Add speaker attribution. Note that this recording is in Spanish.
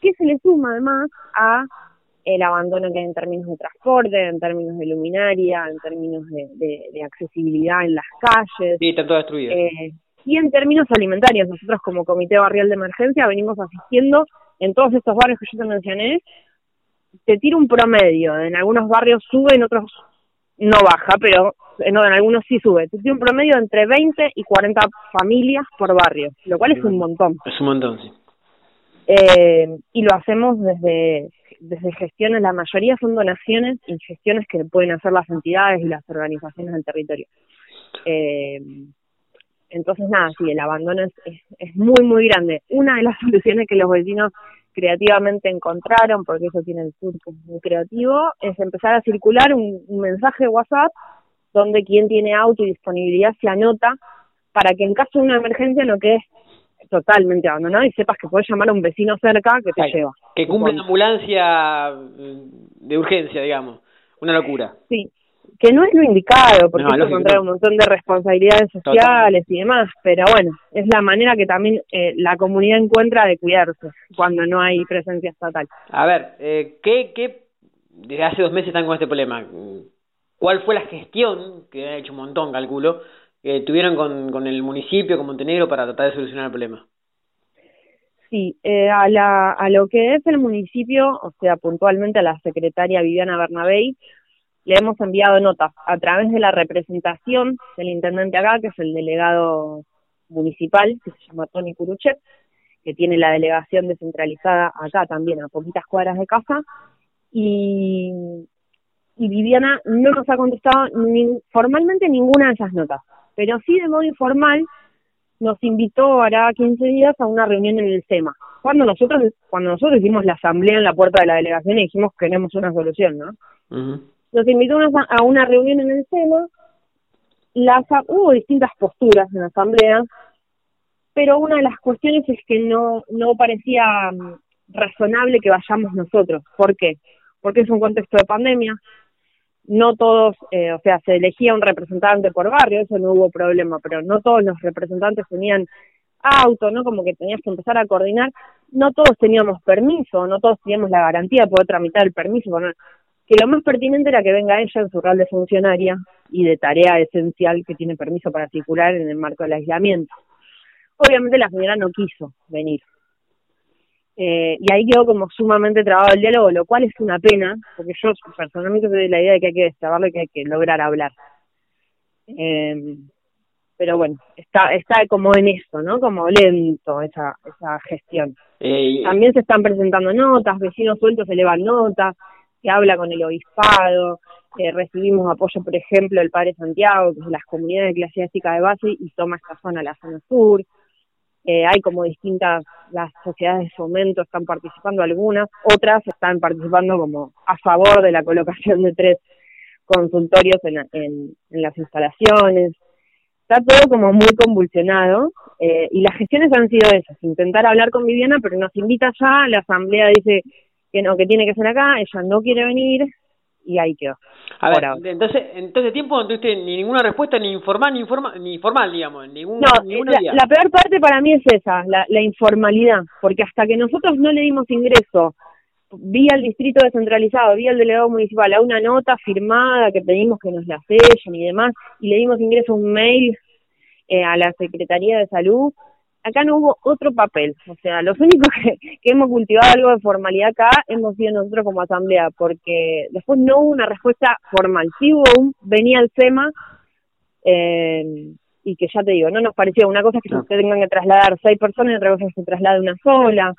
Speaker 1: que se le suma además a el abandono que hay en términos de transporte, en términos de luminaria, en términos de, accesibilidad en las calles.
Speaker 2: Sí, está todo destruido.
Speaker 1: Eh, y en términos alimentarios, nosotros como Comité Barrial de Emergencia venimos asistiendo en todos estos barrios que yo te mencioné, te tiro un promedio, en algunos barrios sube, en otros no baja, pero en, en algunos sí sube. Te tiro un promedio entre 20 y 40 familias por barrio, lo cual es un montón.
Speaker 2: Es un montón, sí.
Speaker 1: Eh, y lo hacemos desde, desde gestiones, la mayoría son donaciones y gestiones que pueden hacer las entidades y las organizaciones del territorio. Eh, entonces, nada, sí, el abandono es, es, muy, muy grande. Una de las soluciones que los vecinos creativamente encontraron, porque eso tiene el sur muy creativo, es empezar a circular un, mensaje de WhatsApp donde quien tiene auto y disponibilidad se anota para que en caso de una emergencia no quede totalmente abandonado y sepas que puedes llamar a un vecino cerca que te lleva.
Speaker 2: Que cumple una ambulancia de urgencia, digamos. Una locura.
Speaker 1: Sí, que no es lo indicado, porque no, eso un montón de responsabilidades sociales y demás, pero bueno, es la manera que también eh, la comunidad encuentra de cuidarse cuando no hay presencia estatal.
Speaker 2: A ver, eh, ¿qué, ¿qué, desde hace dos meses están con este problema? ¿Cuál fue la gestión, que ha hecho un montón, calculo, que tuvieron con, con el municipio, con Montenegro, para tratar de solucionar el problema?
Speaker 1: Sí, eh, a, la, a lo que es el municipio, o sea, puntualmente a la secretaria Viviana Bernabé, le hemos enviado notas a través de la representación del intendente acá, que es el delegado municipal, que se llama Tony Kuruchev, que tiene la delegación descentralizada acá también, a poquitas cuadras de casa, y, y Viviana no nos ha contestado ni, formalmente ninguna de esas notas, pero sí de modo informal nos invitó hará 15 días a una reunión en el SEMA. Cuando nosotros cuando nosotros hicimos la asamblea en la puerta de la delegación y dijimos que queremos una solución, ¿no? Nos invitó a una reunión en el SEMA, las, hubo distintas posturas en la asamblea, pero una de las cuestiones es que no, no parecía mm, razonable que vayamos nosotros. ¿Por qué? Porque es un contexto de pandemia, no todos, eh, o sea, se elegía un representante por barrio, eso no hubo problema, pero no todos los representantes tenían auto, ¿no? Como que tenías que empezar a coordinar, no todos teníamos permiso, no todos teníamos la garantía de poder tramitar el permiso, que lo más pertinente era que venga ella en su rol de funcionaria y de tarea esencial que tiene permiso para circular en el marco del aislamiento. Obviamente la señora no quiso venir. Eh, y ahí quedó como sumamente trabado el diálogo, lo cual es una pena, porque yo personalmente soy de la idea de que hay que destrabarlo y que hay que lograr hablar. Eh, pero bueno, está está como en eso, ¿no? Como lento esa esa gestión. Eh, También se están presentando notas, vecinos sueltos elevan notas, que habla con el obispado, eh, recibimos apoyo, por ejemplo, del Padre Santiago, que es las comunidades eclesiásticas de base, y toma esta zona, la zona sur. Eh, hay como distintas, las sociedades de fomento están participando algunas, otras están participando como a favor de la colocación de tres consultorios en, en, en las instalaciones. Está todo como muy convulsionado eh, y las gestiones han sido esas, intentar hablar con Viviana, pero nos invita ya, la asamblea dice que no, que tiene que ser acá, ella no quiere venir y ahí quedó.
Speaker 2: A ver, entonces, entonces tiempo no tuviste ni ninguna respuesta ni informal ni informal, ni formal, digamos, ningún,
Speaker 1: no, la, peor parte para mí es esa, la, la informalidad, porque hasta que nosotros no le dimos ingreso vía el distrito descentralizado, vía el delegado municipal, a una nota firmada que pedimos que nos la sellen y demás, y le dimos ingreso a un mail eh, a la Secretaría de Salud, acá no hubo otro papel, o sea, los únicos que, que, hemos cultivado algo de formalidad acá hemos sido nosotros como asamblea, porque después no hubo una respuesta formal, sí hubo un, venía el SEMA, eh, y que ya te digo, no nos parecía, una cosa es que se tengan que trasladar seis personas y otra cosa es que se traslade una sola,